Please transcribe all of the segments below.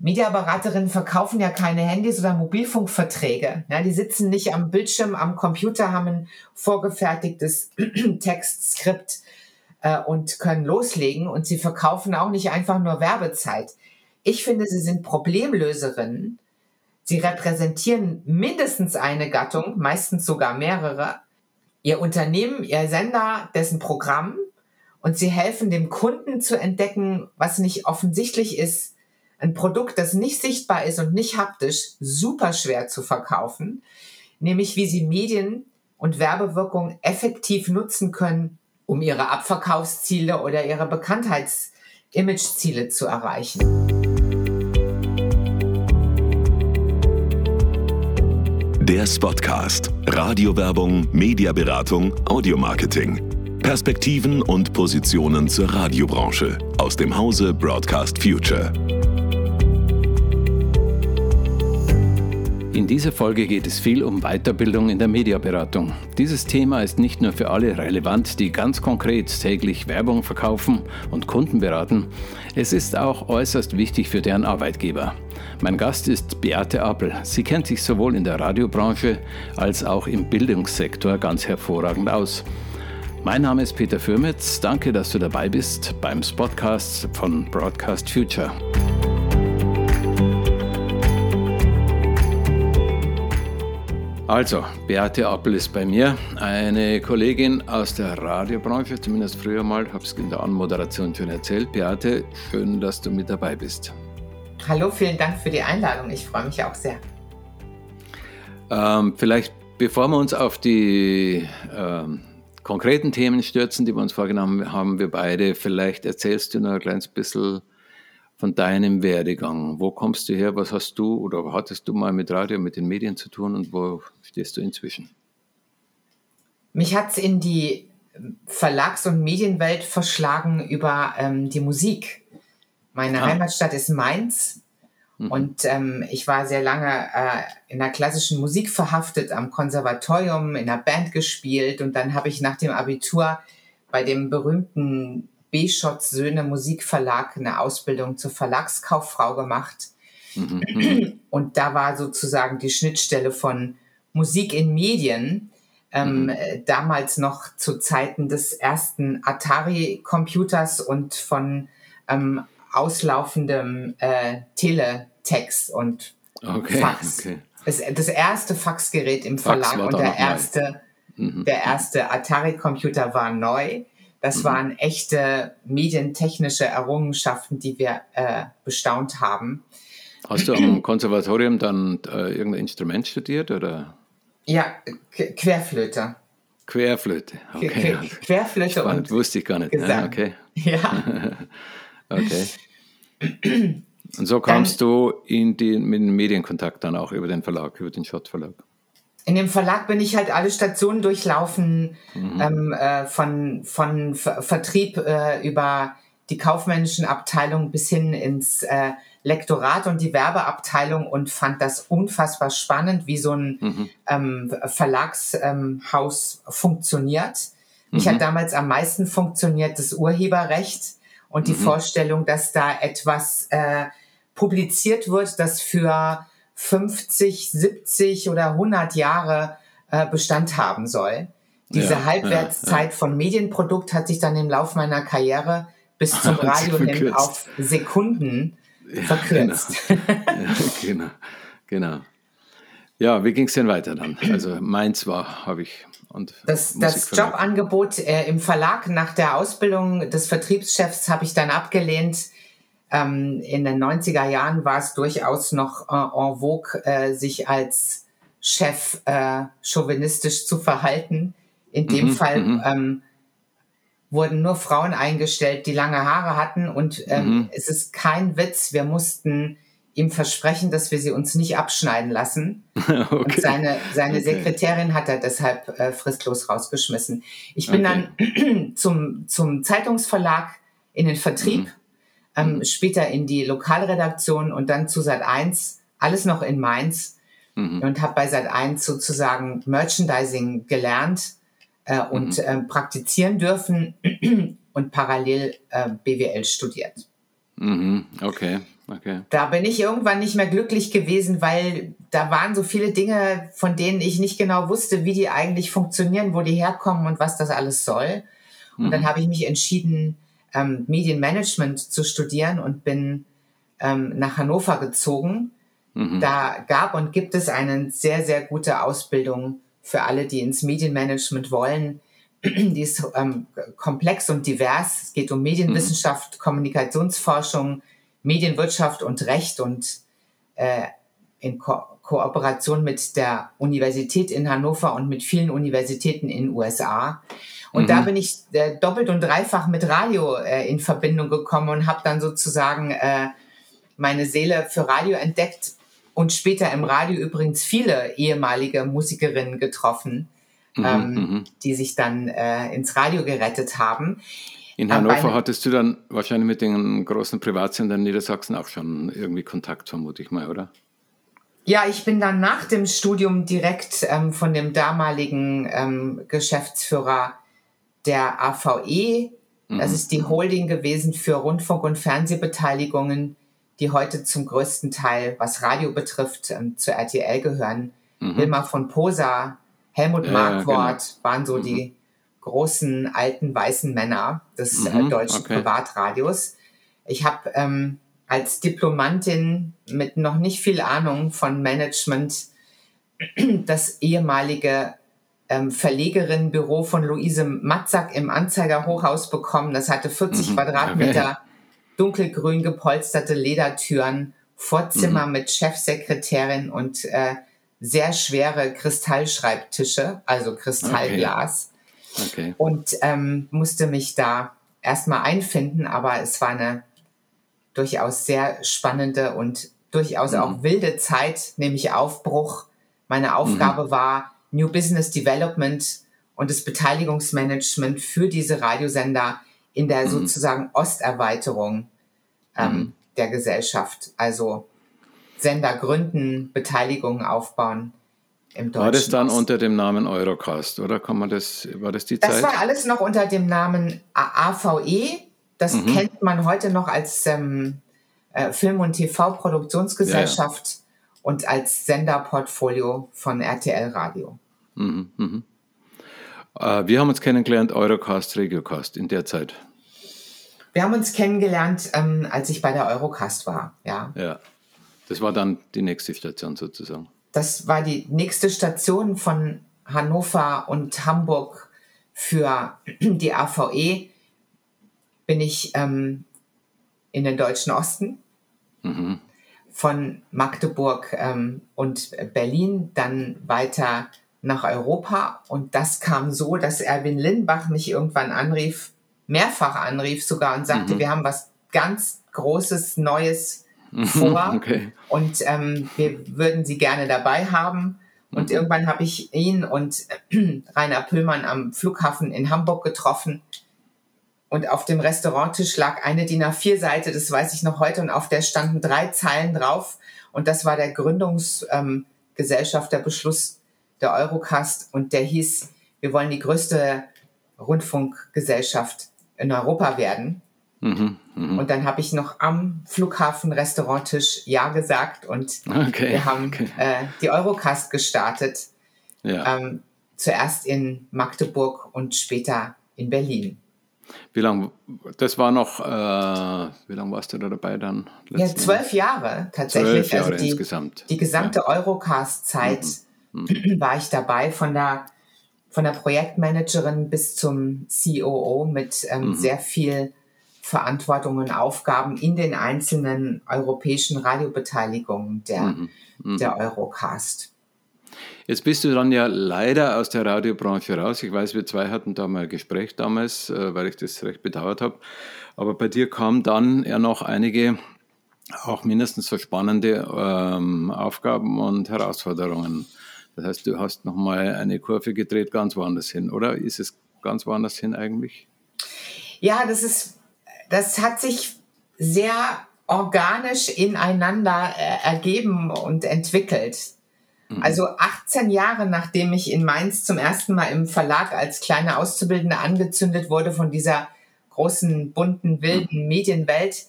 Mediaberaterinnen verkaufen ja keine Handys oder Mobilfunkverträge. Ja, die sitzen nicht am Bildschirm, am Computer, haben ein vorgefertigtes Textskript äh, und können loslegen. Und sie verkaufen auch nicht einfach nur Werbezeit. Ich finde, sie sind Problemlöserinnen. Sie repräsentieren mindestens eine Gattung, meistens sogar mehrere. Ihr Unternehmen, ihr Sender, dessen Programm. Und sie helfen dem Kunden zu entdecken, was nicht offensichtlich ist, ein Produkt, das nicht sichtbar ist und nicht haptisch, super schwer zu verkaufen, nämlich wie sie Medien und Werbewirkung effektiv nutzen können, um ihre Abverkaufsziele oder ihre Bekanntheits-Image-Ziele zu erreichen. Der Spotcast. Radiowerbung, Mediaberatung, Audiomarketing. Perspektiven und Positionen zur Radiobranche aus dem Hause Broadcast Future. In dieser Folge geht es viel um Weiterbildung in der Mediaberatung. Dieses Thema ist nicht nur für alle relevant, die ganz konkret täglich Werbung verkaufen und Kunden beraten, es ist auch äußerst wichtig für deren Arbeitgeber. Mein Gast ist Beate Appel. Sie kennt sich sowohl in der Radiobranche als auch im Bildungssektor ganz hervorragend aus. Mein Name ist Peter Fürmetz. Danke, dass du dabei bist beim Spotcast von Broadcast Future. Also, Beate Appel ist bei mir, eine Kollegin aus der Radiobranche, zumindest früher mal, habe es in der Anmoderation schon erzählt. Beate, schön, dass du mit dabei bist. Hallo, vielen Dank für die Einladung. Ich freue mich auch sehr. Ähm, vielleicht, bevor wir uns auf die ähm, konkreten Themen stürzen, die wir uns vorgenommen haben, wir beide, vielleicht erzählst du noch ein kleines bisschen von deinem Werdegang. Wo kommst du her? Was hast du oder hattest du mal mit Radio, mit den Medien zu tun und wo stehst du inzwischen? Mich hat es in die Verlags- und Medienwelt verschlagen über ähm, die Musik. Meine ah. Heimatstadt ist Mainz mhm. und ähm, ich war sehr lange äh, in der klassischen Musik verhaftet, am Konservatorium, in einer Band gespielt und dann habe ich nach dem Abitur bei dem berühmten Beschotts Söhne Musikverlag eine Ausbildung zur Verlagskauffrau gemacht. Mhm, mhm. Und da war sozusagen die Schnittstelle von Musik in Medien. Ähm, mhm. Äh, damals noch zu Zeiten des ersten Atari-Computers und von ähm, auslaufendem äh, Teletext und okay, Fax. Okay. Das, das, erste Faxgerät im Verlag und der erste, mhm. der erste Atari-Computer war neu. Das mhm. waren echte medientechnische Errungenschaften, die wir äh, bestaunt haben. Hast du am Konservatorium dann äh, irgendein Instrument studiert oder? Ja, Querflöte. Querflöte, okay. Quer Querflöte Spannend, und wusste ich gar nicht. Gesang. Ja, okay. Ja. okay. Und so kamst dann, du in den, mit dem Medienkontakt dann auch über den Verlag, über den Schott Verlag in dem Verlag bin ich halt alle Stationen durchlaufen, mhm. ähm, äh, von, von Ver Vertrieb äh, über die kaufmännischen Abteilungen bis hin ins äh, Lektorat und die Werbeabteilung und fand das unfassbar spannend, wie so ein mhm. ähm, Verlagshaus ähm, funktioniert. Mich mhm. hat damals am meisten funktioniert das Urheberrecht und die mhm. Vorstellung, dass da etwas äh, publiziert wird, das für 50, 70 oder 100 Jahre äh, Bestand haben soll. Diese ja, Halbwertszeit ja, von Medienprodukt hat sich dann im Lauf meiner Karriere bis zum Radio hin auf Sekunden verkürzt. Genau. genau, genau. Ja, wie ging es denn weiter dann? Also meins war, habe ich. Und das, das Jobangebot äh, im Verlag nach der Ausbildung des Vertriebschefs habe ich dann abgelehnt ähm, in den 90er Jahren war es durchaus noch äh, en vogue, äh, sich als Chef äh, chauvinistisch zu verhalten. In dem mhm, Fall mhm. ähm, wurden nur Frauen eingestellt, die lange Haare hatten und ähm, mhm. es ist kein Witz, wir mussten ihm versprechen, dass wir sie uns nicht abschneiden lassen. okay. Und seine, seine okay. Sekretärin hat er deshalb äh, fristlos rausgeschmissen. Ich bin okay. dann zum, zum Zeitungsverlag in den Vertrieb mhm ähm, mhm. später in die Lokalredaktion und dann zu Sat 1, alles noch in Mainz mhm. und habe bei Sat 1 sozusagen Merchandising gelernt äh, und mhm. äh, praktizieren dürfen und parallel äh, BWL studiert. Mhm. Okay. Okay. Da bin ich irgendwann nicht mehr glücklich gewesen, weil da waren so viele Dinge, von denen ich nicht genau wusste, wie die eigentlich funktionieren, wo die herkommen und was das alles soll. Und mhm. dann habe ich mich entschieden, ähm, Medienmanagement zu studieren und bin ähm, nach Hannover gezogen. Mhm. Da gab und gibt es eine sehr, sehr gute Ausbildung für alle, die ins Medienmanagement wollen. Die ist ähm, komplex und divers. Es geht um Medienwissenschaft, mhm. Kommunikationsforschung, Medienwirtschaft und Recht und äh, in Ko Kooperation mit der Universität in Hannover und mit vielen Universitäten in den USA. Und mhm. da bin ich äh, doppelt und dreifach mit Radio äh, in Verbindung gekommen und habe dann sozusagen äh, meine Seele für Radio entdeckt und später im Radio übrigens viele ehemalige Musikerinnen getroffen, mhm, ähm, mhm. die sich dann äh, ins Radio gerettet haben. In Hannover hattest du dann wahrscheinlich mit den großen Privatsendern Niedersachsen auch schon irgendwie Kontakt, vermute ich mal, oder? Ja, ich bin dann nach dem Studium direkt ähm, von dem damaligen ähm, Geschäftsführer der AVE, mhm. das ist die Holding gewesen für Rundfunk- und Fernsehbeteiligungen, die heute zum größten Teil, was Radio betrifft, ähm, zur RTL gehören. Mhm. Wilma von Posa, Helmut ja, Markwort genau. waren so mhm. die großen alten weißen Männer des äh, mhm, deutschen okay. Privatradios. Ich habe ähm, als Diplomantin mit noch nicht viel Ahnung von Management das ehemalige ähm, Verlegerinnenbüro von Luise Matzak im Anzeiger Hochhaus bekommen. Das hatte 40 mhm, Quadratmeter okay. dunkelgrün gepolsterte Ledertüren, Vorzimmer mhm. mit Chefsekretärin und äh, sehr schwere Kristallschreibtische, also Kristallglas. Okay. Und ähm, musste mich da erstmal einfinden, aber es war eine durchaus sehr spannende und durchaus mhm. auch wilde Zeit, nämlich Aufbruch. Meine Aufgabe mhm. war New Business Development und das Beteiligungsmanagement für diese Radiosender in der mhm. sozusagen Osterweiterung ähm, mhm. der Gesellschaft. Also Sender gründen, Beteiligungen aufbauen im Deutschen. War das dann unter dem Namen Eurocast, oder? Kann man das, war das die das Zeit? Das war alles noch unter dem Namen AVE. Das mhm. kennt man heute noch als ähm, äh, Film- und TV-Produktionsgesellschaft ja, ja. Und als Senderportfolio von RTL Radio. Mhm, mhm. Äh, wir haben uns kennengelernt, Eurocast, Regiocast in der Zeit. Wir haben uns kennengelernt, ähm, als ich bei der Eurocast war, ja. Ja, das war dann die nächste Station sozusagen das war die nächste Station von Hannover und Hamburg für die AVE. Bin ich ähm, in den deutschen Osten. Mhm. Von Magdeburg ähm, und Berlin dann weiter nach Europa. Und das kam so, dass Erwin Lindbach mich irgendwann anrief, mehrfach anrief sogar und sagte, mhm. wir haben was ganz Großes, Neues vor okay. und ähm, wir würden sie gerne dabei haben. Und mhm. irgendwann habe ich ihn und Rainer Püllmann am Flughafen in Hamburg getroffen. Und auf dem Restauranttisch lag eine DIN A4-Seite, das weiß ich noch heute, und auf der standen drei Zeilen drauf. Und das war der Gründungsgesellschaft, ähm, der Beschluss der Eurocast. Und der hieß, wir wollen die größte Rundfunkgesellschaft in Europa werden. Mhm, mh. Und dann habe ich noch am Flughafen Restauranttisch Ja gesagt und okay, wir haben okay. äh, die Eurocast gestartet. Ja. Ähm, zuerst in Magdeburg und später in Berlin. Wie lange, das war noch, äh, wie lange warst du da dabei dann? Ja, zwölf Jahre tatsächlich. Zwölf Jahre also die, insgesamt. Die gesamte ja. Eurocast-Zeit mhm. Mhm. war ich dabei, von der, von der Projektmanagerin bis zum COO mit ähm, mhm. sehr viel Verantwortung und Aufgaben in den einzelnen europäischen Radiobeteiligungen der, mhm. Mhm. der Eurocast. Jetzt bist du dann ja leider aus der Radiobranche raus. Ich weiß, wir zwei hatten da mal ein Gespräch damals, äh, weil ich das recht bedauert habe. Aber bei dir kamen dann ja noch einige auch mindestens so spannende ähm, Aufgaben und Herausforderungen. Das heißt, du hast nochmal eine Kurve gedreht, ganz woanders hin, oder? Ist es ganz woanders hin eigentlich? Ja, das ist das hat sich sehr organisch ineinander äh, ergeben und entwickelt. Mhm. Also 18 Jahre nachdem ich in Mainz zum ersten Mal im Verlag als kleine Auszubildende angezündet wurde von dieser großen, bunten, wilden mhm. Medienwelt,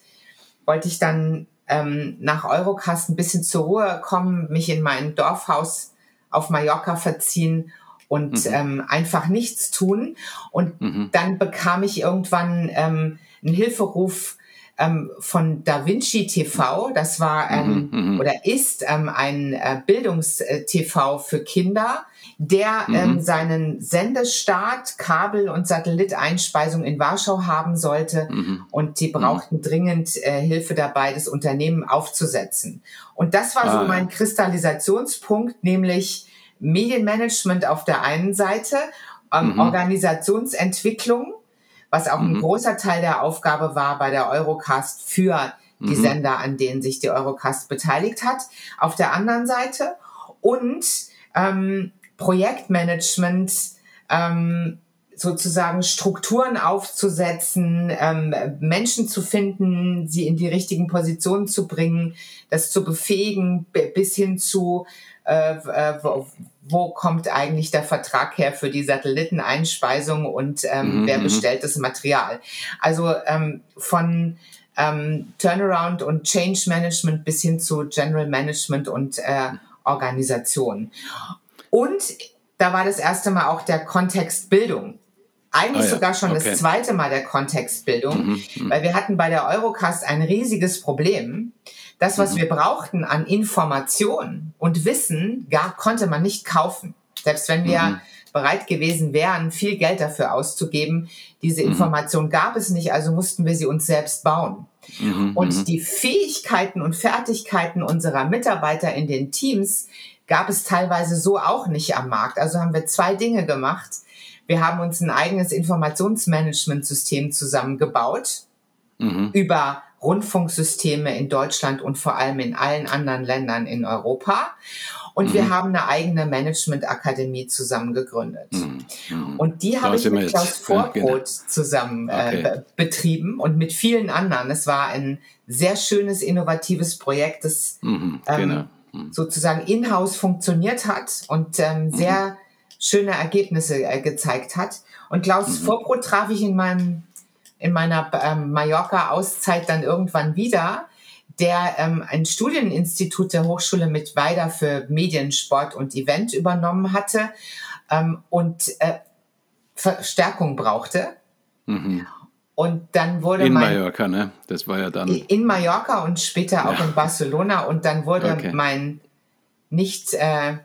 wollte ich dann ähm, nach Eurocast ein bisschen zur Ruhe kommen, mich in mein Dorfhaus auf Mallorca verziehen und mhm. ähm, einfach nichts tun. Und mhm. dann bekam ich irgendwann ähm, einen Hilferuf ähm, von Da Vinci TV. Das war ähm, mhm, mhm. oder ist ähm, ein äh, Bildungstv für Kinder, der mhm. ähm, seinen Sendestart, Kabel- und Satelliteinspeisung in Warschau haben sollte. Mhm. Und die brauchten mhm. dringend äh, Hilfe dabei, das Unternehmen aufzusetzen. Und das war ah, so mein Kristallisationspunkt, nämlich Medienmanagement auf der einen Seite, ähm, mhm. Organisationsentwicklung, was auch mhm. ein großer Teil der Aufgabe war bei der Eurocast für die mhm. Sender, an denen sich die Eurocast beteiligt hat. Auf der anderen Seite und ähm, Projektmanagement, ähm, sozusagen Strukturen aufzusetzen, ähm, Menschen zu finden, sie in die richtigen Positionen zu bringen, das zu befähigen, bis hin zu äh, äh, wo, wo, kommt eigentlich der Vertrag her für die Satelliteneinspeisung und ähm, mhm. wer mhm. bestellt das Material. Also ähm, von ähm, Turnaround und Change Management bis hin zu General Management und äh, Organisation. Und da war das erste Mal auch der Kontext Bildung. Eigentlich ah, ja. sogar schon okay. das zweite Mal der Kontextbildung, mhm, mhm, weil wir hatten bei der Eurocast ein riesiges Problem. Das, was mhm. wir brauchten an Information und Wissen, gar konnte man nicht kaufen. Selbst wenn wir mhm. bereit gewesen wären, viel Geld dafür auszugeben, diese mhm. Information gab es nicht, also mussten wir sie uns selbst bauen. Und die Fähigkeiten und Fertigkeiten unserer Mitarbeiter in den Teams gab es teilweise so auch nicht am Markt. Also haben wir zwei Dinge gemacht. Wir haben uns ein eigenes Informationsmanagementsystem zusammengebaut mhm. über Rundfunksysteme in Deutschland und vor allem in allen anderen Ländern in Europa. Und mhm. wir haben eine eigene Managementakademie zusammen gegründet. Mhm. mhm. Und die habe ich mit Klaus Vorbrot ja, genau. zusammen äh, okay. betrieben und mit vielen anderen. Es war ein sehr schönes, innovatives Projekt, das mhm. ähm, genau. mhm. sozusagen in-house funktioniert hat und ähm, sehr schöne Ergebnisse äh, gezeigt hat. Und Klaus mhm. Vorbrot traf ich in meinem in meiner ähm, Mallorca-Auszeit dann irgendwann wieder, der ähm, ein Studieninstitut der Hochschule mit Weida für Medien, Sport und Event übernommen hatte ähm, und äh, Verstärkung brauchte. Mhm. Und dann wurde in mein, Mallorca, ne? Das war ja dann in Mallorca und später auch ja. in Barcelona. Und dann wurde okay. mein nicht äh,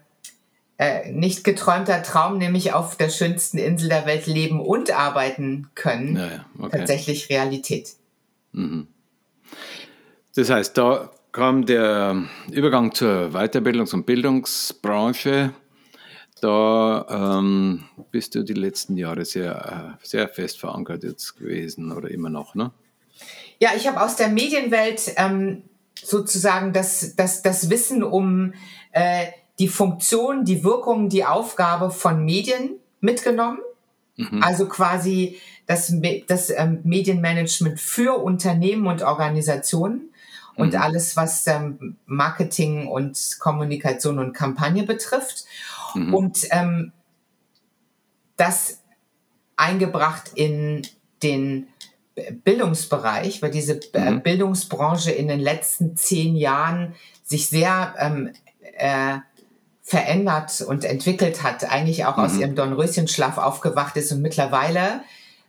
äh, nicht geträumter Traum, nämlich auf der schönsten Insel der Welt leben und arbeiten können, ja, ja. Okay. tatsächlich Realität. Mhm. Das heißt, da kam der Übergang zur Weiterbildungs- und Bildungsbranche. Da ähm, bist du die letzten Jahre sehr, äh, sehr fest verankert jetzt gewesen oder immer noch, ne? Ja, ich habe aus der Medienwelt ähm, sozusagen das, das, das Wissen um äh, die Funktion, die Wirkung, die Aufgabe von Medien mitgenommen. Mhm. Also quasi das, das ähm, Medienmanagement für Unternehmen und Organisationen und mhm. alles, was ähm, Marketing und Kommunikation und Kampagne betrifft. Mhm. Und ähm, das eingebracht in den Bildungsbereich, weil diese äh, mhm. Bildungsbranche in den letzten zehn Jahren sich sehr ähm, äh, verändert und entwickelt hat, eigentlich auch mhm. aus ihrem Dornröschenschlaf aufgewacht ist und mittlerweile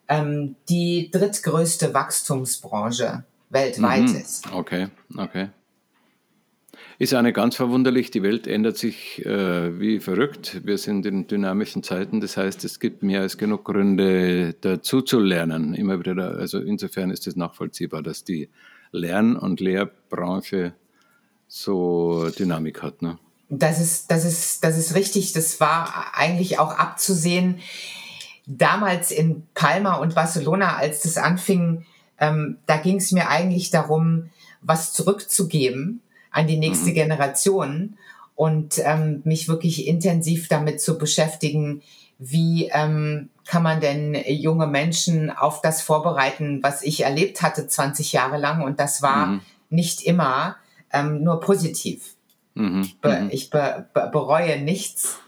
ähm, die drittgrößte Wachstumsbranche weltweit mhm. ist. Okay, okay. Ist eine ganz verwunderlich, die Welt ändert sich äh, wie verrückt. Wir sind in dynamischen Zeiten, das heißt, es gibt mehr als genug Gründe dazu zu lernen. Immer wieder, da, also insofern ist es nachvollziehbar, dass die Lern- und Lehrbranche so Dynamik hat. Ne? Das ist, das ist, das ist richtig. Das war eigentlich auch abzusehen. Damals in Palma und Barcelona, als das anfing, ähm, da ging es mir eigentlich darum, was zurückzugeben an die nächste mhm. Generation und ähm, mich wirklich intensiv damit zu beschäftigen, wie ähm, kann man denn junge Menschen auf das vorbereiten, was ich erlebt hatte 20 Jahre lang. Und das war mhm. nicht immer ähm, nur positiv. Mhm. Be mhm. ich be be bereue nichts.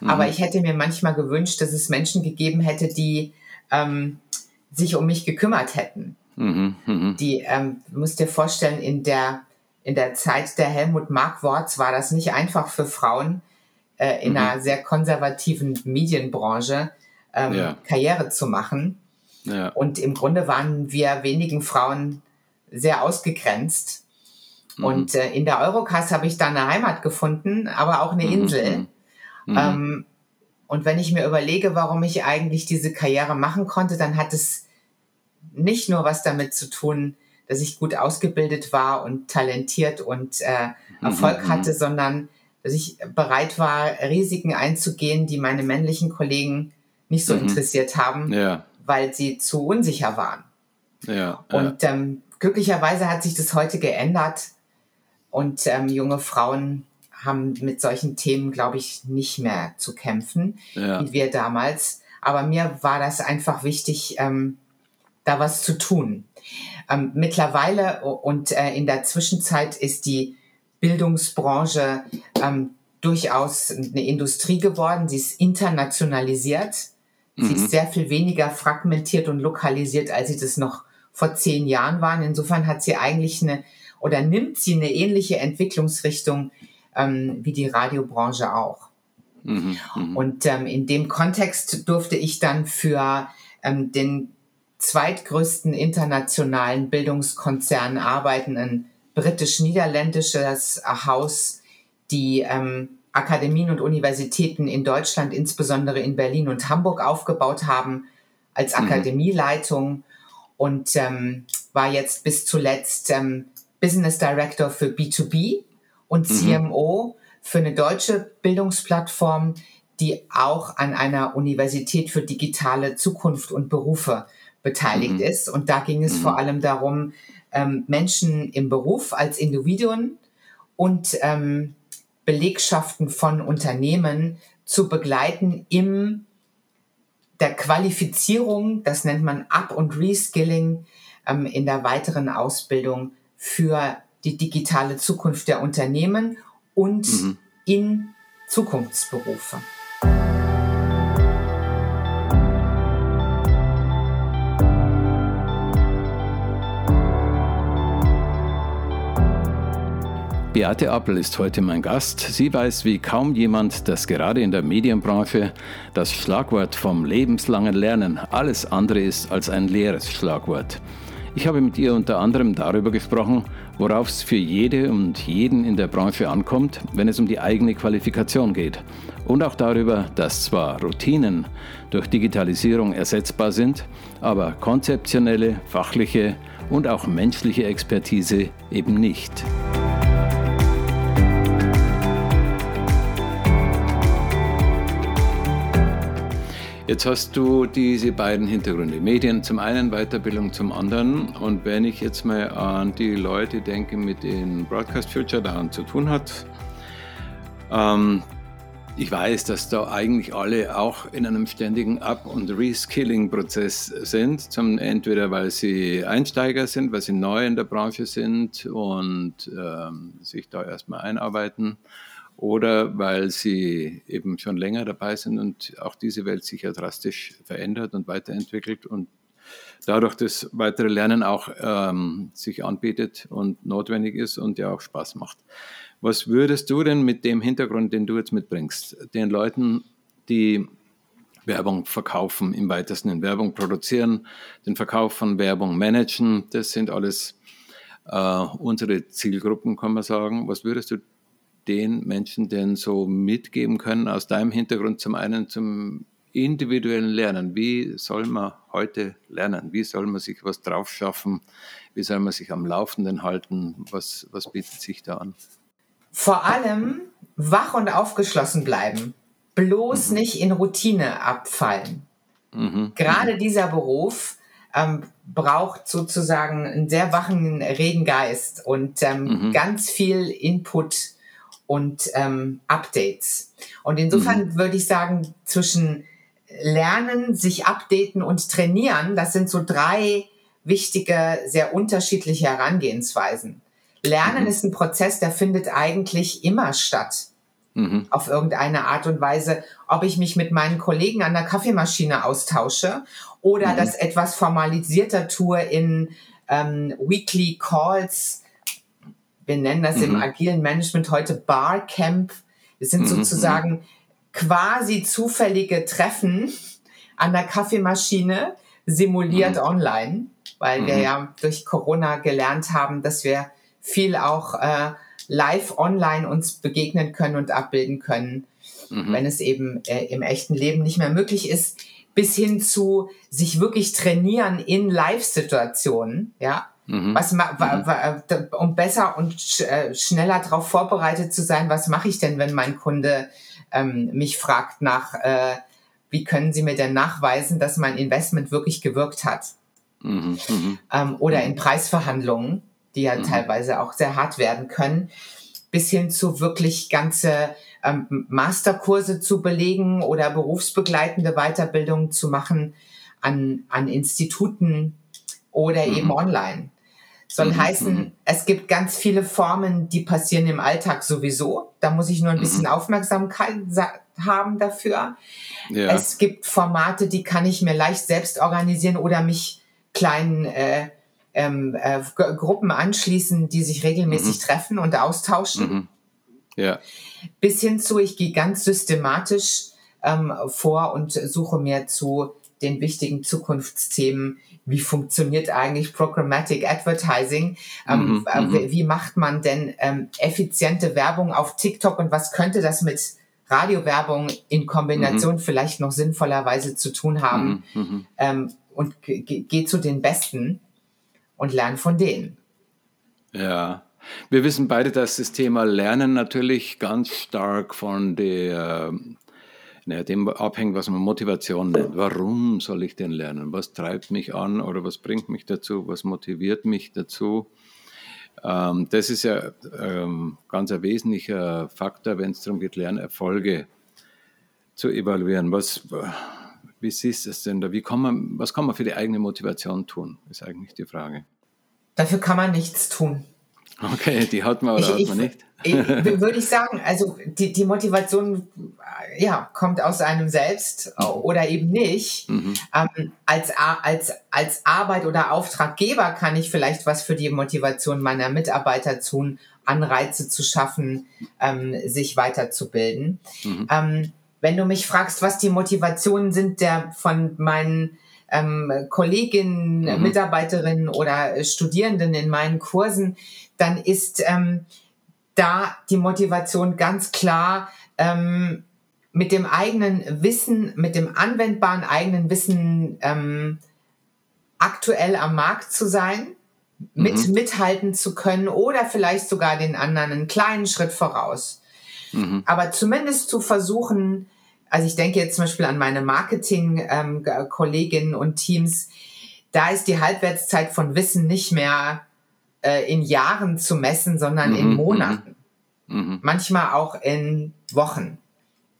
Mhm. Aber ich hätte mir manchmal gewünscht, dass es Menschen gegeben hätte, die ähm, sich um mich gekümmert hätten. Mhm. Mhm. Die, ähm, du musst dir vorstellen, in der in der Zeit der Helmut Markwort war das nicht einfach für Frauen äh, in mhm. einer sehr konservativen Medienbranche ähm, ja. Karriere zu machen. Ja. Und im Grunde waren wir wenigen Frauen sehr ausgegrenzt. Mhm. Und äh, in der Eurocast habe ich dann eine Heimat gefunden, aber auch eine mhm. Insel. Mhm. Ähm, und wenn ich mir überlege, warum ich eigentlich diese Karriere machen konnte, dann hat es nicht nur was damit zu tun, dass ich gut ausgebildet war und talentiert und äh, mhm, Erfolg mhm. hatte, sondern dass ich bereit war, Risiken einzugehen, die meine männlichen Kollegen nicht so mhm. interessiert haben, ja. weil sie zu unsicher waren. Ja, und ähm, glücklicherweise hat sich das heute geändert und ähm, junge Frauen haben mit solchen Themen, glaube ich, nicht mehr zu kämpfen, ja. wie wir damals. Aber mir war das einfach wichtig, ähm, da was zu tun. Ähm, mittlerweile und äh, in der Zwischenzeit ist die Bildungsbranche ähm, durchaus eine Industrie geworden. Sie ist internationalisiert. Mhm. Sie ist mhm. sehr viel weniger fragmentiert und lokalisiert, als sie das noch vor zehn Jahren waren. Insofern hat sie eigentlich eine oder nimmt sie eine ähnliche Entwicklungsrichtung ähm, wie die Radiobranche auch. Mhm, mh. Und ähm, in dem Kontext durfte ich dann für ähm, den zweitgrößten internationalen Bildungskonzern arbeiten, ein britisch-niederländisches Haus, die ähm, Akademien und Universitäten in Deutschland, insbesondere in Berlin und Hamburg, aufgebaut haben als mhm. Akademieleitung und ähm, war jetzt bis zuletzt ähm, Business Director für B2B und CMO mhm. für eine deutsche Bildungsplattform, die auch an einer Universität für digitale Zukunft und Berufe beteiligt mhm. ist. Und da ging es mhm. vor allem darum, ähm, Menschen im Beruf als Individuen und ähm, Belegschaften von Unternehmen zu begleiten im der Qualifizierung, das nennt man Up- und Reskilling ähm, in der weiteren Ausbildung für die digitale Zukunft der Unternehmen und mhm. in Zukunftsberufe. Beate Appel ist heute mein Gast. Sie weiß wie kaum jemand, dass gerade in der Medienbranche das Schlagwort vom lebenslangen Lernen alles andere ist als ein leeres Schlagwort. Ich habe mit ihr unter anderem darüber gesprochen, worauf es für jede und jeden in der Branche ankommt, wenn es um die eigene Qualifikation geht. Und auch darüber, dass zwar Routinen durch Digitalisierung ersetzbar sind, aber konzeptionelle, fachliche und auch menschliche Expertise eben nicht. Jetzt hast du diese beiden Hintergründe, Medien zum einen, Weiterbildung zum anderen. Und wenn ich jetzt mal an die Leute denke, mit denen Broadcast Future daran zu tun hat, ähm, ich weiß, dass da eigentlich alle auch in einem ständigen Up- und Reskilling-Prozess sind. Zum, entweder weil sie Einsteiger sind, weil sie neu in der Branche sind und ähm, sich da erstmal einarbeiten oder weil sie eben schon länger dabei sind und auch diese Welt sich ja drastisch verändert und weiterentwickelt und dadurch das weitere Lernen auch ähm, sich anbietet und notwendig ist und ja auch Spaß macht. Was würdest du denn mit dem Hintergrund, den du jetzt mitbringst, den Leuten, die Werbung verkaufen, im weitesten in Werbung produzieren, den Verkauf von Werbung managen, das sind alles äh, unsere Zielgruppen, kann man sagen. Was würdest du den Menschen denn so mitgeben können aus deinem Hintergrund zum einen zum individuellen Lernen? Wie soll man heute lernen? Wie soll man sich was drauf schaffen? Wie soll man sich am Laufenden halten? Was, was bietet sich da an? Vor allem wach und aufgeschlossen bleiben. Bloß mhm. nicht in Routine abfallen. Mhm. Gerade mhm. dieser Beruf ähm, braucht sozusagen einen sehr wachen Regengeist und ähm, mhm. ganz viel Input und ähm, Updates. Und insofern mhm. würde ich sagen, zwischen Lernen, sich updaten und trainieren, das sind so drei wichtige, sehr unterschiedliche Herangehensweisen. Lernen mhm. ist ein Prozess, der findet eigentlich immer statt. Mhm. Auf irgendeine Art und Weise, ob ich mich mit meinen Kollegen an der Kaffeemaschine austausche oder mhm. das etwas formalisierter tue in ähm, Weekly Calls wir nennen das mhm. im agilen Management heute Barcamp. Es sind mhm. sozusagen quasi zufällige Treffen an der Kaffeemaschine, simuliert mhm. online, weil wir mhm. ja durch Corona gelernt haben, dass wir viel auch äh, live online uns begegnen können und abbilden können, mhm. wenn es eben äh, im echten Leben nicht mehr möglich ist, bis hin zu sich wirklich trainieren in Live-Situationen, ja. Mhm. Was mhm. um besser und sch, äh, schneller darauf vorbereitet zu sein, was mache ich denn, wenn mein Kunde ähm, mich fragt nach, äh, wie können Sie mir denn nachweisen, dass mein Investment wirklich gewirkt hat? Mhm. mhm. Ähm, oder in Preisverhandlungen, die ja mhm. teilweise auch sehr hart werden können, bis hin zu wirklich ganze ähm, Masterkurse zu belegen oder berufsbegleitende Weiterbildungen zu machen an, an Instituten oder mhm. eben online. Soll mhm. heißen, mhm. es gibt ganz viele Formen, die passieren im Alltag sowieso. Da muss ich nur ein bisschen mhm. Aufmerksamkeit haben dafür. Ja. Es gibt Formate, die kann ich mir leicht selbst organisieren oder mich kleinen äh, ähm, äh, Gruppen anschließen, die sich regelmäßig mhm. treffen und austauschen. Mhm. Ja. Bis hin zu, ich gehe ganz systematisch ähm, vor und suche mir zu den wichtigen Zukunftsthemen, wie funktioniert eigentlich Programmatic Advertising, ähm, mhm, äh, mhm. wie macht man denn ähm, effiziente Werbung auf TikTok und was könnte das mit Radiowerbung in Kombination mhm. vielleicht noch sinnvollerweise zu tun haben mhm, mhm. ähm, und geh zu den Besten und lern von denen. Ja, wir wissen beide, dass das Thema Lernen natürlich ganz stark von der, naja, dem abhängt, was man Motivation nennt. Warum soll ich denn lernen? Was treibt mich an oder was bringt mich dazu? Was motiviert mich dazu? Ähm, das ist ja ähm, ganz ein wesentlicher Faktor, wenn es darum geht, Lernerfolge zu evaluieren. Was, wie siehst du es denn da? Wie kann man, was kann man für die eigene Motivation tun, ist eigentlich die Frage. Dafür kann man nichts tun. Okay, die hat man oder ich, hat man nicht? Ich, würde ich sagen, also die, die Motivation ja, kommt aus einem selbst oder eben nicht. Mhm. Ähm, als, als, als Arbeit oder Auftraggeber kann ich vielleicht was für die Motivation meiner Mitarbeiter tun, Anreize zu schaffen, ähm, sich weiterzubilden. Mhm. Ähm, wenn du mich fragst, was die Motivationen sind der von meinen ähm, Kolleginnen, mhm. Mitarbeiterinnen oder Studierenden in meinen Kursen, dann ist ähm, da die Motivation ganz klar, ähm, mit dem eigenen Wissen, mit dem anwendbaren eigenen Wissen ähm, aktuell am Markt zu sein, mit mhm. mithalten zu können oder vielleicht sogar den anderen einen kleinen Schritt voraus. Mhm. Aber zumindest zu versuchen, also ich denke jetzt zum Beispiel an meine Marketing-Kolleginnen ähm, und Teams, da ist die Halbwertszeit von Wissen nicht mehr äh, in Jahren zu messen, sondern mhm, in Monaten. Mhm. mhm. Manchmal auch in Wochen.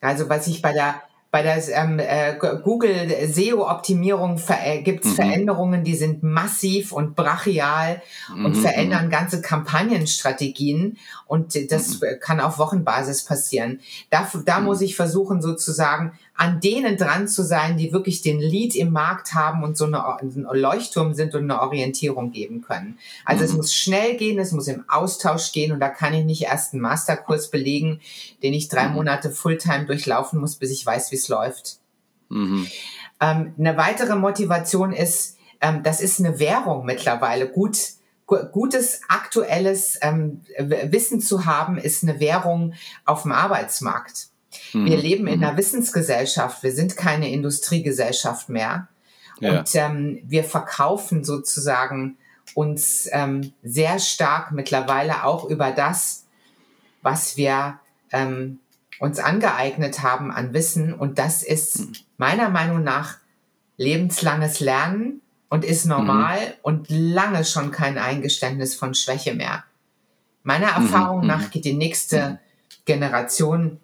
Also was ich bei der bei der ähm, äh, Google SEO-Optimierung ver äh, gibt es mhm. Veränderungen, die sind massiv und brachial mhm. und verändern ganze Kampagnenstrategien. Und das mhm. kann auf Wochenbasis passieren. Da, da mhm. muss ich versuchen, sozusagen an denen dran zu sein, die wirklich den Lead im Markt haben und so eine, ein Leuchtturm sind und eine Orientierung geben können. Also es mhm. muss schnell gehen, es muss im Austausch gehen und da kann ich nicht erst einen Masterkurs belegen, den ich drei mhm. Monate Fulltime durchlaufen muss, bis ich weiß, wie es läuft. Mhm. Ähm, eine weitere Motivation ist, ähm, das ist eine Währung mittlerweile. Gut, gutes aktuelles ähm, Wissen zu haben, ist eine Währung auf dem Arbeitsmarkt. Mhm. Wir leben in einer mhm. Wissensgesellschaft, wir sind keine Industriegesellschaft mehr. Ja. Und ähm, wir verkaufen sozusagen uns ähm, sehr stark mittlerweile auch über das, was wir ähm, uns angeeignet haben an Wissen. Und das ist mhm. meiner Meinung nach lebenslanges Lernen und ist normal mhm. und lange schon kein Eingeständnis von Schwäche mehr. Meiner mhm. Erfahrung mhm. nach geht die nächste Generation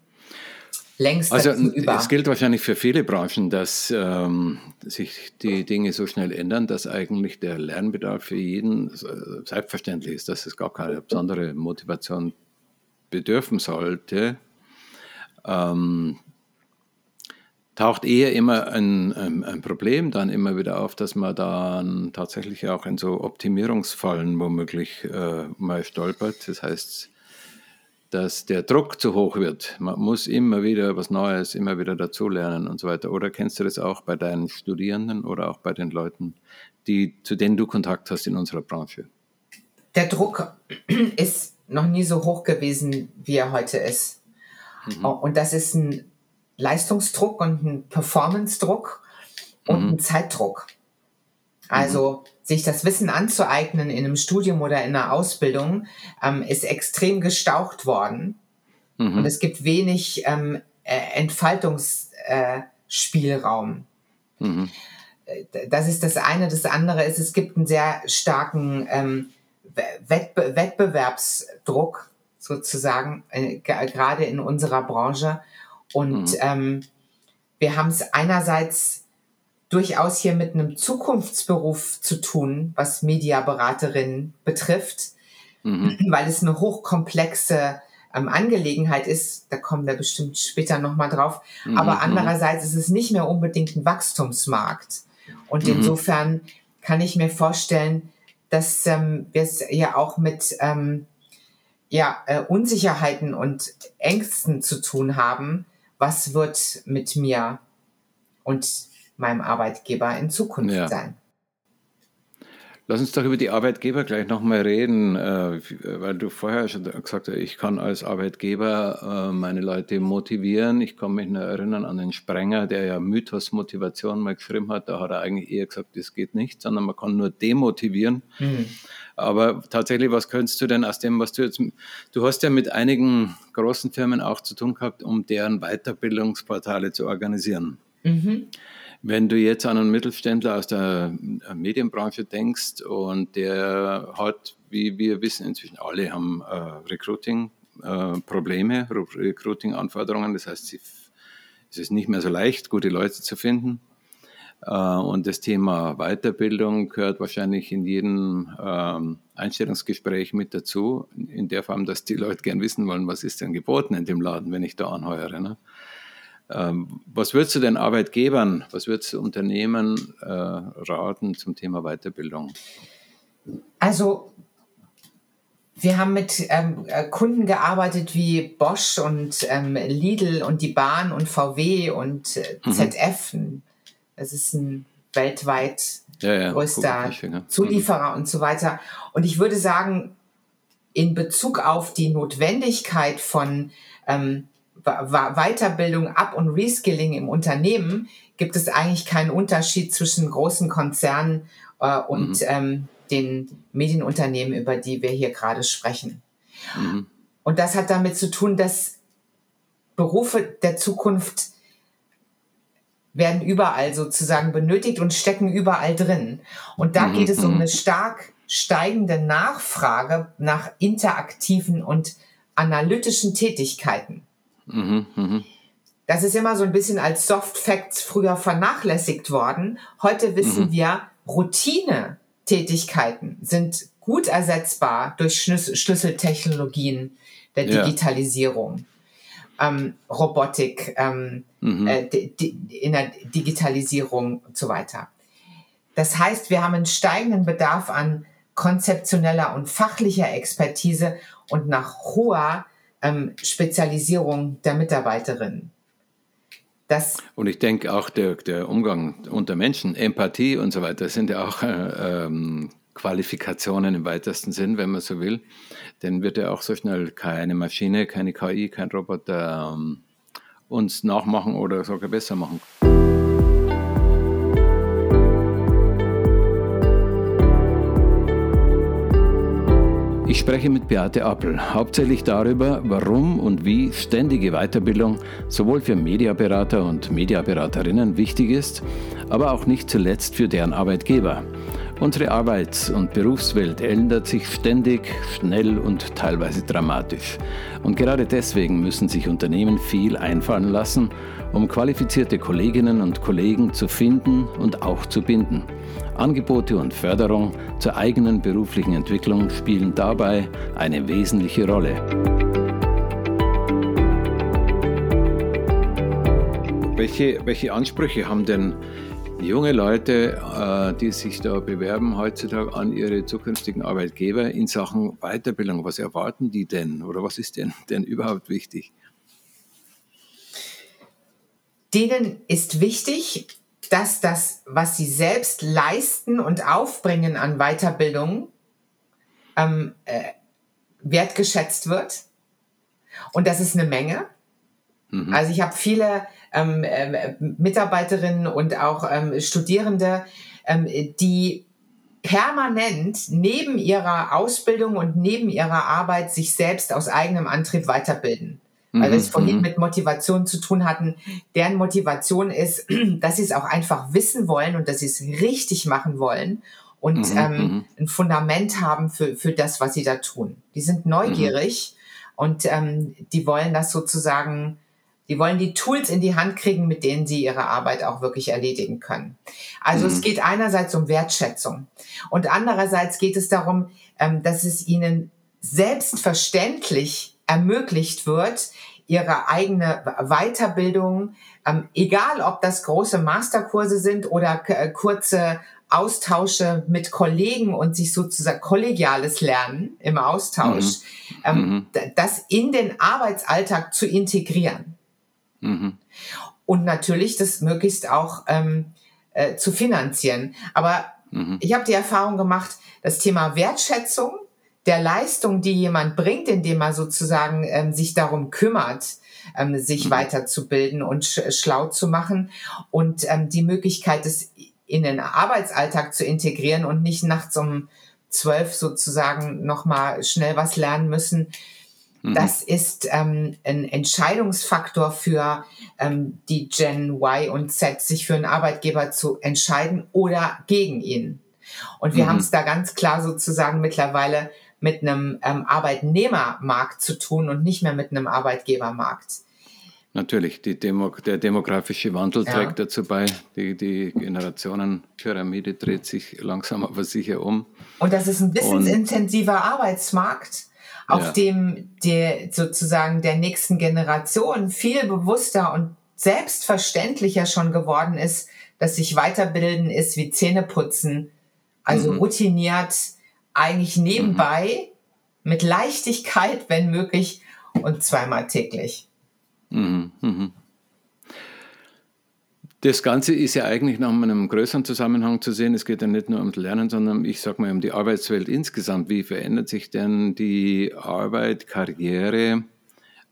längst also, über. Es gilt wahrscheinlich für viele Branchen, dass ähm, sich die Dinge so schnell ändern, dass eigentlich der Lernbedarf für jeden äh, selbstverständlich ist, dass es gar keine besondere Motivation bedürfen sollte. Ähm, taucht eher immer ein, ein, ein, Problem dann immer wieder auf, dass man dann tatsächlich auch in so Optimierungsfallen womöglich äh, mal stolpert. Das heißt, dass der Druck zu hoch wird. Man muss immer wieder was Neues, immer wieder dazulernen und so weiter. Oder kennst du das auch bei deinen Studierenden oder auch bei den Leuten, die, zu denen du Kontakt hast in unserer Branche? Der Druck ist noch nie so hoch gewesen, wie er heute ist. Mhm. Und das ist ein Leistungsdruck und ein Performance-Druck und mhm. ein Zeitdruck. Also mhm. sich das Wissen anzueignen in einem Studium oder in einer Ausbildung ähm, ist extrem gestaucht worden. Mhm. Und es gibt wenig ähm, äh, Entfaltungsspielraum. Mhm. Äh, das ist das eine. Das andere ist, es gibt einen sehr starken ähm, Wettbe Wettbewerbsdruck sozusagen, äh, gerade in unserer Branche. Und mhm. ähm, wir haben es einerseits durchaus hier mit einem Zukunftsberuf zu tun, was Mediaberaterin betrifft, mhm. weil es eine hochkomplexe ähm, Angelegenheit ist. Da kommen wir bestimmt später nochmal drauf. Mhm. Aber mhm. andererseits ist es nicht mehr unbedingt ein Wachstumsmarkt. Und mhm. insofern kann ich mir vorstellen, dass ähm, wir es ja auch mit ähm, ja, äh, Unsicherheiten und Ängsten zu tun haben, was wird mit mir und meinem Arbeitgeber in Zukunft ja. sein. Lass uns doch über die Arbeitgeber gleich nochmal reden, äh, weil du vorher schon gesagt hast, ich kann als Arbeitgeber äh, meine Leute motivieren. Ich kann mich noch erinnern an den Sprenger, der ja Mythos Motivation mal geschrieben hat. Da hat er eigentlich eher gesagt, das geht nicht, sondern man kann nur demotivieren. Mhm. Aber tatsächlich, was könntest du denn aus dem, was du jetzt, du hast ja mit einigen großen Firmen auch zu tun gehabt, um deren Weiterbildungsportale zu organisieren. Mhm. Wenn du jetzt an einen Mittelständler aus der Medienbranche denkst und der hat, wie wir wissen, inzwischen alle haben äh, Recruiting-Probleme, äh, Recruiting-Anforderungen. Das heißt, es ist nicht mehr so leicht, gute Leute zu finden. Äh, und das Thema Weiterbildung gehört wahrscheinlich in jedem ähm, Einstellungsgespräch mit dazu, in der Form, dass die Leute gern wissen wollen, was ist denn geboten in dem Laden, wenn ich da anheuere. Ne? Ähm, was würdest du den Arbeitgebern, was würdest du Unternehmen äh, raten zum Thema Weiterbildung? Also wir haben mit ähm, äh, Kunden gearbeitet wie Bosch und ähm, Lidl und die Bahn und VW und äh, ZF, mhm. Es ist ein weltweit ja, ja, größter Zulieferer mhm. und so weiter. Und ich würde sagen, in Bezug auf die Notwendigkeit von ähm, Weiterbildung, Up- und Reskilling im Unternehmen gibt es eigentlich keinen Unterschied zwischen großen Konzernen äh, und mhm. ähm, den Medienunternehmen, über die wir hier gerade sprechen. Mhm. Und das hat damit zu tun, dass Berufe der Zukunft werden überall sozusagen benötigt und stecken überall drin. Und da mhm, geht es um mhm. eine stark steigende Nachfrage nach interaktiven und analytischen Tätigkeiten. Mhm, mh. Das ist immer so ein bisschen als Soft Facts früher vernachlässigt worden. Heute wissen mhm. wir, Routine-Tätigkeiten sind gut ersetzbar durch Schlüsseltechnologien der Digitalisierung ähm, Robotik, ähm, mhm. äh, in der Digitalisierung und so weiter. Das heißt, wir haben einen steigenden Bedarf an konzeptioneller und fachlicher Expertise und nach hoher ähm, Spezialisierung der Mitarbeiterinnen. Das und ich denke auch der, der Umgang unter Menschen, Empathie und so weiter, sind ja auch äh, ähm, Qualifikationen im weitesten Sinn, wenn man so will, dann wird ja auch so schnell keine Maschine, keine KI, kein Roboter ähm, uns nachmachen oder sogar besser machen. Ich spreche mit Beate Appel hauptsächlich darüber, warum und wie ständige Weiterbildung sowohl für Mediaberater und Mediaberaterinnen wichtig ist, aber auch nicht zuletzt für deren Arbeitgeber. Unsere Arbeits- und Berufswelt ändert sich ständig, schnell und teilweise dramatisch. Und gerade deswegen müssen sich Unternehmen viel einfallen lassen, um qualifizierte Kolleginnen und Kollegen zu finden und auch zu binden. Angebote und Förderung zur eigenen beruflichen Entwicklung spielen dabei eine wesentliche Rolle. welche, welche Ansprüche haben denn junge Leute, äh, die sich da bewerben heutzutage an ihre zukünftigen Arbeitgeber in Sachen Weiterbildung? Was erwarten die denn oder was ist denn, denn überhaupt wichtig? Denen ist wichtig, dass das, was sie selbst leisten und aufbringen an Weiterbildung, ähm, äh, wertgeschätzt wird. Und das ist eine Menge. Mhm. Also ich habe viele ähm, äh, Mitarbeiterinnen und auch ähm, Studierende, ähm, die permanent neben ihrer Ausbildung und neben ihrer Arbeit sich selbst aus eigenem Antrieb weiterbilden. Weil wir es mhm, vorhin mhm. mit Motivation zu tun hatten. Deren Motivation ist, dass sie es auch einfach wissen wollen und dass sie es richtig machen wollen und mhm, ähm, ein Fundament haben für, für das, was sie da tun. Die sind neugierig und ähm, die wollen das sozusagen die wollen die Tools in die Hand kriegen, mit denen sie ihre Arbeit auch wirklich erledigen können. Also es geht einerseits um Wertschätzung und andererseits geht es darum, ähm, dass es ihnen selbstverständlich ermöglicht wird, ihre eigene Weiterbildung, ähm, egal ob das große Masterkurse sind oder äh, kurze Austausche mit Kollegen und sich sozusagen kollegiales Lernen im Austausch, mhm. Ähm, mhm. das in den Arbeitsalltag zu integrieren. Mhm. Und natürlich das möglichst auch ähm, äh, zu finanzieren. Aber mhm. ich habe die Erfahrung gemacht, das Thema Wertschätzung der Leistung, die jemand bringt, indem er sozusagen ähm, sich darum kümmert, ähm, sich mhm. weiterzubilden und sch schlau zu machen und ähm, die Möglichkeit, es in den Arbeitsalltag zu integrieren und nicht nachts um zwölf sozusagen nochmal schnell was lernen müssen, Mhm. Das ist ähm, ein Entscheidungsfaktor für ähm, die Gen Y und Z, sich für einen Arbeitgeber zu entscheiden oder gegen ihn. Und wir mhm. haben es da ganz klar sozusagen mittlerweile mit einem ähm, Arbeitnehmermarkt zu tun und nicht mehr mit einem Arbeitgebermarkt. Natürlich, Demo der demografische Wandel ja. trägt dazu bei. Die, die Generationenpyramide dreht sich langsam aber sicher um. Und das ist ein wissensintensiver Arbeitsmarkt auf ja. dem der sozusagen der nächsten Generation viel bewusster und selbstverständlicher schon geworden ist, dass sich weiterbilden ist wie Zähneputzen, also mhm. routiniert, eigentlich nebenbei, mhm. mit Leichtigkeit, wenn möglich, und zweimal täglich. Mhm. mhm. Das Ganze ist ja eigentlich nach einem größeren Zusammenhang zu sehen. Es geht ja nicht nur ums Lernen, sondern ich sage mal um die Arbeitswelt insgesamt. Wie verändert sich denn die Arbeit, Karriere,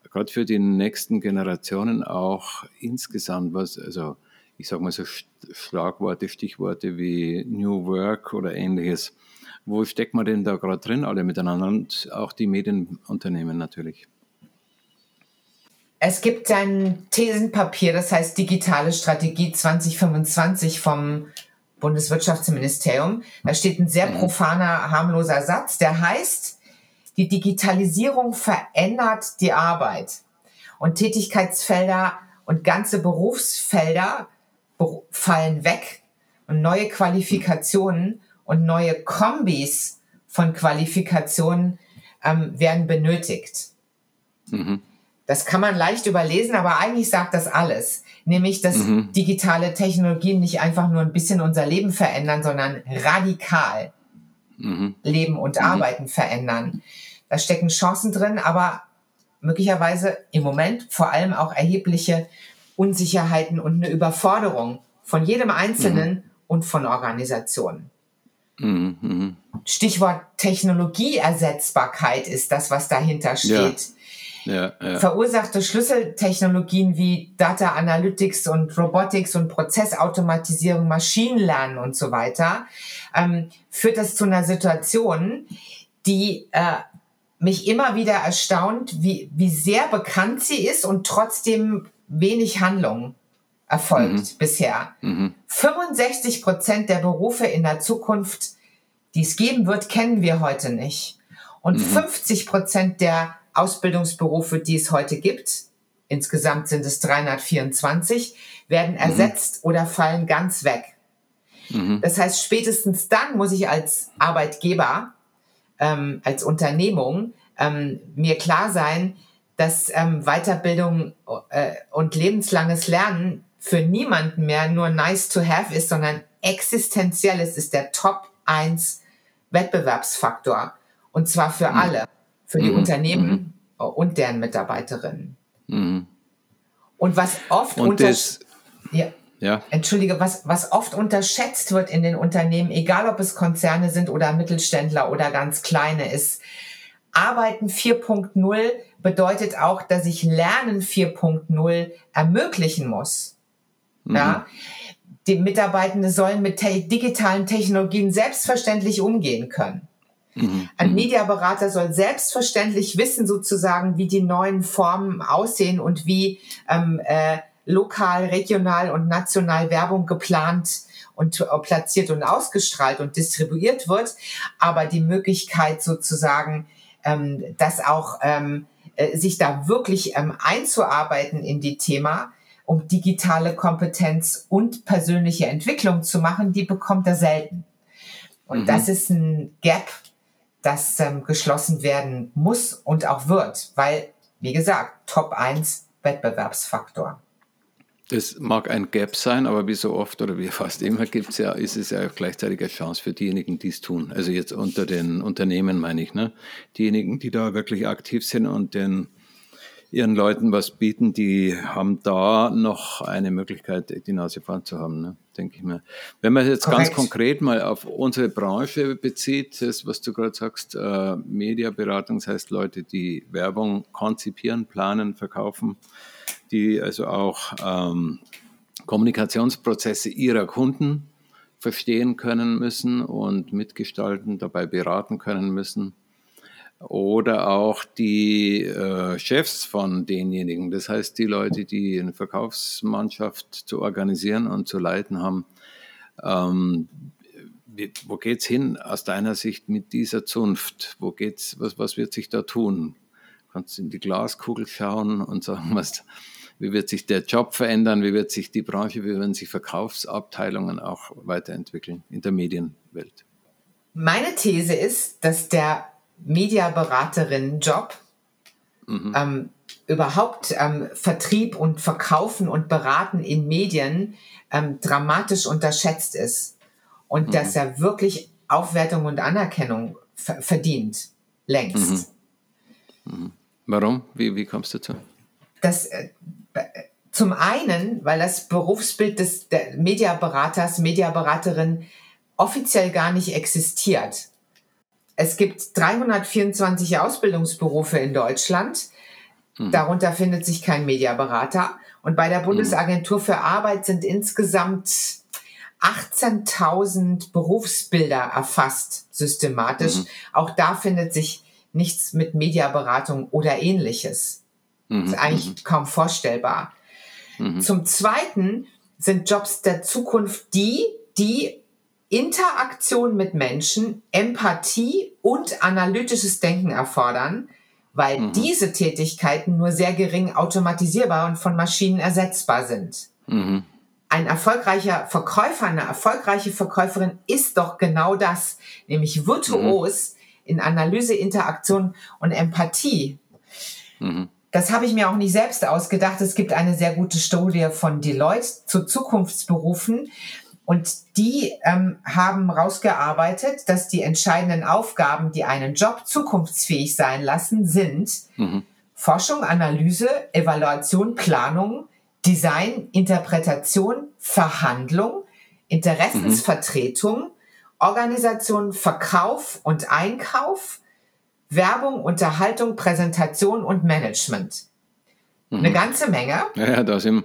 gerade für die nächsten Generationen auch insgesamt? Was, also ich sage mal so Schlagworte, Stichworte wie New Work oder ähnliches. Wo steckt man denn da gerade drin, alle miteinander und auch die Medienunternehmen natürlich? Es gibt ein Thesenpapier, das heißt Digitale Strategie 2025 vom Bundeswirtschaftsministerium. Da steht ein sehr mhm. profaner, harmloser Satz, der heißt, die Digitalisierung verändert die Arbeit und Tätigkeitsfelder und ganze Berufsfelder fallen weg und neue Qualifikationen und neue Kombis von Qualifikationen ähm, werden benötigt. Mhm. Das kann man leicht überlesen, aber eigentlich sagt das alles. Nämlich, dass mhm. digitale Technologien nicht einfach nur ein bisschen unser Leben verändern, sondern radikal mhm. Leben und mhm. Arbeiten verändern. Da stecken Chancen drin, aber möglicherweise im Moment vor allem auch erhebliche Unsicherheiten und eine Überforderung von jedem Einzelnen mhm. und von Organisationen. Mhm, mhm. Stichwort Technologieersetzbarkeit ist das, was dahinter steht. Ja ja, ja. verursachte Schlüsseltechnologien wie Data Analytics und Robotics und Prozessautomatisierung, Maschinenlernen und so weiter, ähm, führt das zu einer Situation, die äh, mich immer wieder erstaunt, wie, wie sehr bekannt sie ist und trotzdem wenig Handlung erfolgt mhm. bisher. Mhm. 65 Prozent der Berufe in der Zukunft, die es geben wird, kennen wir heute nicht. Und mhm. 50 Prozent der Ausbildungsberufe, die es heute gibt, insgesamt sind es 324, werden mhm. ersetzt oder fallen ganz weg. Mhm. Das heißt, spätestens dann muss ich als Arbeitgeber, ähm, als Unternehmung ähm, mir klar sein, dass ähm, Weiterbildung äh, und lebenslanges Lernen für niemanden mehr nur nice to have ist, sondern existenziell ist, ist der Top 1 Wettbewerbsfaktor. Und zwar für mhm. alle, für die mhm. Unternehmen mhm. und deren Mitarbeiterinnen. Mhm. Und was oft unter ja, ja. Entschuldige, was, was oft unterschätzt wird in den Unternehmen, egal ob es Konzerne sind oder Mittelständler oder ganz kleine, ist, Arbeiten 4.0 bedeutet auch, dass ich Lernen 4.0 ermöglichen muss. Mhm. Ja? Die Mitarbeitenden sollen mit te digitalen Technologien selbstverständlich umgehen können. Mhm. Ein mhm. Mediaberater soll selbstverständlich wissen, sozusagen, wie die neuen Formen aussehen und wie ähm, äh, lokal, regional und national Werbung geplant und äh, platziert und ausgestrahlt und distribuiert wird. Aber die Möglichkeit sozusagen, ähm, das auch ähm, äh, sich da wirklich ähm, einzuarbeiten in die Thema, um digitale Kompetenz und persönliche Entwicklung zu machen, die bekommt er selten. Und mhm. das ist ein Gap, das ähm, geschlossen werden muss und auch wird, weil, wie gesagt, Top 1 Wettbewerbsfaktor. Das mag ein Gap sein, aber wie so oft oder wie fast immer gibt es ja, ist es ja gleichzeitig eine Chance für diejenigen, die es tun. Also jetzt unter den Unternehmen meine ich, ne? Diejenigen, die da wirklich aktiv sind und den ihren Leuten was bieten, die haben da noch eine Möglichkeit, die Nase vorn zu haben, ne? denke ich mir. Wenn man jetzt Korrekt. ganz konkret mal auf unsere Branche bezieht, das, was du gerade sagst, äh, Mediaberatung, das heißt Leute, die Werbung konzipieren, planen, verkaufen, die also auch ähm, Kommunikationsprozesse ihrer Kunden verstehen können müssen und mitgestalten, dabei beraten können müssen. Oder auch die äh, Chefs von denjenigen, das heißt die Leute, die eine Verkaufsmannschaft zu organisieren und zu leiten haben. Ähm, wo geht's hin aus deiner Sicht mit dieser Zunft? Wo geht's, was, was wird sich da tun? Kannst du in die Glaskugel schauen und sagen, was, wie wird sich der Job verändern, wie wird sich die Branche, wie werden sich Verkaufsabteilungen auch weiterentwickeln in der Medienwelt? Meine These ist, dass der Mediaberaterin-Job mhm. ähm, überhaupt ähm, Vertrieb und Verkaufen und Beraten in Medien ähm, dramatisch unterschätzt ist und mhm. dass er wirklich Aufwertung und Anerkennung verdient, längst. Mhm. mhm. Warum? Wie, wie kommst du dazu? Das, äh, zum einen, weil das Berufsbild des Mediaberaters, Mediaberaterin offiziell gar nicht existiert. Es gibt 324 Ausbildungsberufe in Deutschland. Mhm. Darunter findet sich kein Mediaberater. Und bei der Bundesagentur für Arbeit sind insgesamt 18.000 Berufsbilder erfasst, systematisch. Mhm. Auch da findet sich nichts mit Mediaberatung oder ähnliches. Mhm. Das ist eigentlich mhm. kaum vorstellbar. Mhm. Zum Zweiten sind Jobs der Zukunft die, die Interaktion mit Menschen, Empathie und analytisches Denken erfordern, weil mhm. diese Tätigkeiten nur sehr gering automatisierbar und von Maschinen ersetzbar sind. Mhm. Ein erfolgreicher Verkäufer, eine erfolgreiche Verkäuferin ist doch genau das, nämlich virtuos mhm. in Analyse, Interaktion und Empathie. Mhm. Das habe ich mir auch nicht selbst ausgedacht. Es gibt eine sehr gute Studie von Deloitte zu Zukunftsberufen. Und die ähm, haben rausgearbeitet, dass die entscheidenden Aufgaben, die einen Job zukunftsfähig sein lassen, sind mhm. Forschung, Analyse, Evaluation, Planung, Design, Interpretation, Verhandlung, Interessensvertretung, mhm. Organisation, Verkauf und Einkauf, Werbung, Unterhaltung, Präsentation und Management. Mhm. Eine ganze Menge. Ja, da sind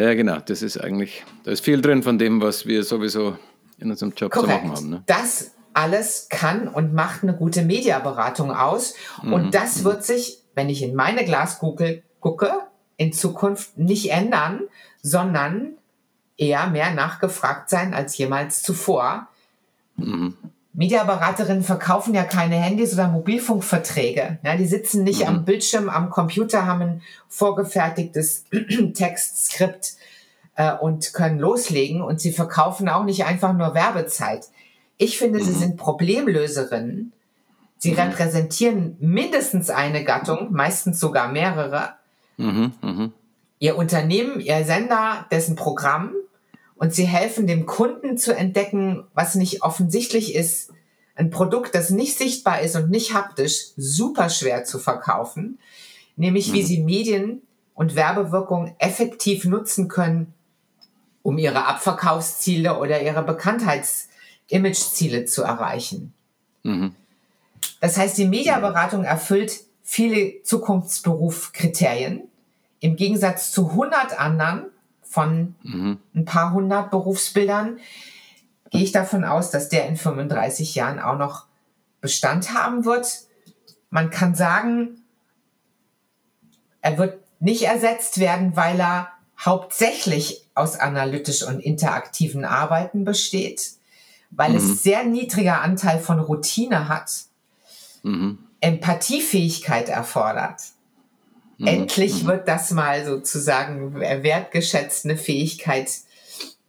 ja, genau. Das ist eigentlich, da ist viel drin von dem, was wir sowieso in unserem Job Korrekt. zu machen haben. Ne? Das alles kann und macht eine gute Mediaberatung aus. Mhm. Und das wird sich, wenn ich in meine Glaskugel gucke, in Zukunft nicht ändern, sondern eher mehr nachgefragt sein als jemals zuvor. Mhm. Mediaberaterinnen verkaufen ja keine Handys oder Mobilfunkverträge. Ja, die sitzen nicht mhm. am Bildschirm, am Computer, haben ein vorgefertigtes Textskript äh, und können loslegen. Und sie verkaufen auch nicht einfach nur Werbezeit. Ich finde, mhm. sie sind Problemlöserinnen. Sie mhm. repräsentieren mindestens eine Gattung, meistens sogar mehrere. Mhm. Mhm. Ihr Unternehmen, Ihr Sender, dessen Programm und Sie helfen dem Kunden zu entdecken, was nicht offensichtlich ist. Ein Produkt, das nicht sichtbar ist und nicht haptisch, super schwer zu verkaufen, nämlich wie mhm. Sie Medien und Werbewirkung effektiv nutzen können, um Ihre Abverkaufsziele oder Ihre Bekanntheits-Image-Ziele zu erreichen. Mhm. Das heißt, die Mediaberatung erfüllt viele Zukunftsberufkriterien im Gegensatz zu 100 anderen von mhm. ein paar hundert Berufsbildern gehe ich davon aus, dass der in 35 Jahren auch noch Bestand haben wird. Man kann sagen, er wird nicht ersetzt werden, weil er hauptsächlich aus analytisch und interaktiven Arbeiten besteht, weil mhm. es sehr niedriger Anteil von Routine hat, mhm. Empathiefähigkeit erfordert. Mhm. Endlich mhm. wird das mal sozusagen wertgeschätzt, eine Fähigkeit,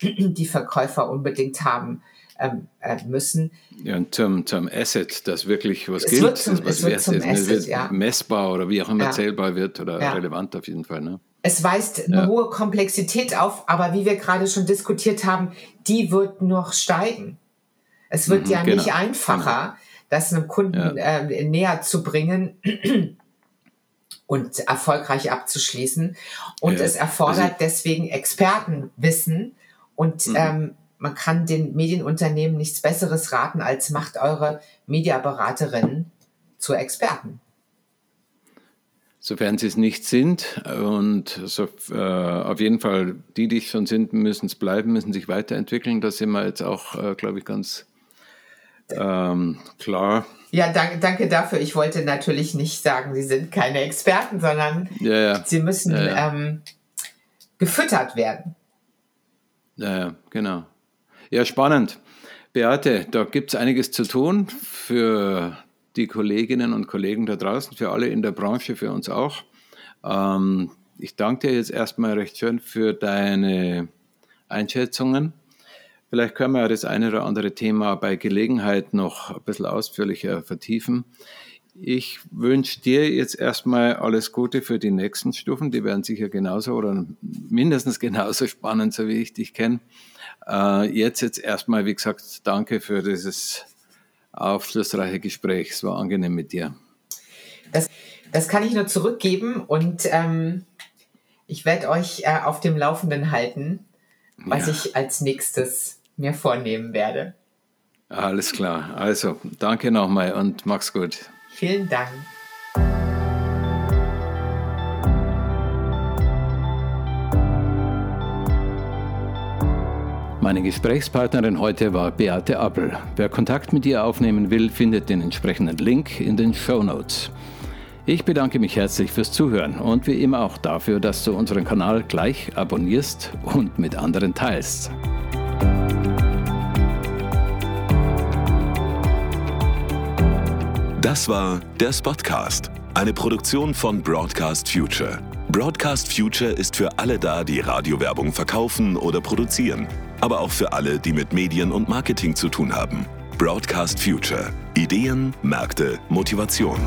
die Verkäufer unbedingt haben ähm, äh, müssen. Ja, und zum, zum Asset, das wirklich was es gilt, wird zum, was wert ist, ne? Asset, wird ja. messbar oder wie auch immer ja. zählbar wird oder ja. relevant auf jeden Fall. Ne? Es weist eine hohe Komplexität auf, aber wie wir gerade schon diskutiert haben, die wird noch steigen. Es wird mhm, ja genau. nicht einfacher, genau. das einem Kunden äh, näher zu bringen und erfolgreich abzuschließen. Und es erfordert also, deswegen Expertenwissen und mhm. ähm, man kann den Medienunternehmen nichts Besseres raten, als macht eure Mediaberaterinnen zu Experten. Sofern sie es nicht sind und so, äh, auf jeden Fall die, die schon sind, müssen es bleiben, müssen sich weiterentwickeln. Da sind wir jetzt auch, äh, glaube ich, ganz ähm, klar. Ja, danke, danke dafür. Ich wollte natürlich nicht sagen, sie sind keine Experten, sondern ja, ja. sie müssen ja, ähm, gefüttert werden. Ja, genau. Ja, spannend. Beate, da gibt es einiges zu tun für die Kolleginnen und Kollegen da draußen, für alle in der Branche, für uns auch. Ähm, ich danke dir jetzt erstmal recht schön für deine Einschätzungen. Vielleicht können wir das eine oder andere Thema bei Gelegenheit noch ein bisschen ausführlicher vertiefen. Ich wünsche dir jetzt erstmal alles Gute für die nächsten Stufen. Die werden sicher genauso oder mindestens genauso spannend, so wie ich dich kenne. Äh, jetzt jetzt erstmal, wie gesagt, danke für dieses aufschlussreiche Gespräch. Es war angenehm mit dir. Das, das kann ich nur zurückgeben und ähm, ich werde euch äh, auf dem Laufenden halten, was ja. ich als nächstes mir vornehmen werde. Alles klar. Also, danke nochmal und mach's gut. Vielen Dank. Meine Gesprächspartnerin heute war Beate Appel. Wer Kontakt mit ihr aufnehmen will, findet den entsprechenden Link in den Show Notes. Ich bedanke mich herzlich fürs Zuhören und wie immer auch dafür, dass du unseren Kanal gleich abonnierst und mit anderen teilst. Das war der Spotcast, eine Produktion von Broadcast Future. Broadcast Future ist für alle da, die Radiowerbung verkaufen oder produzieren aber auch für alle, die mit Medien und Marketing zu tun haben. Broadcast Future. Ideen, Märkte, Motivation.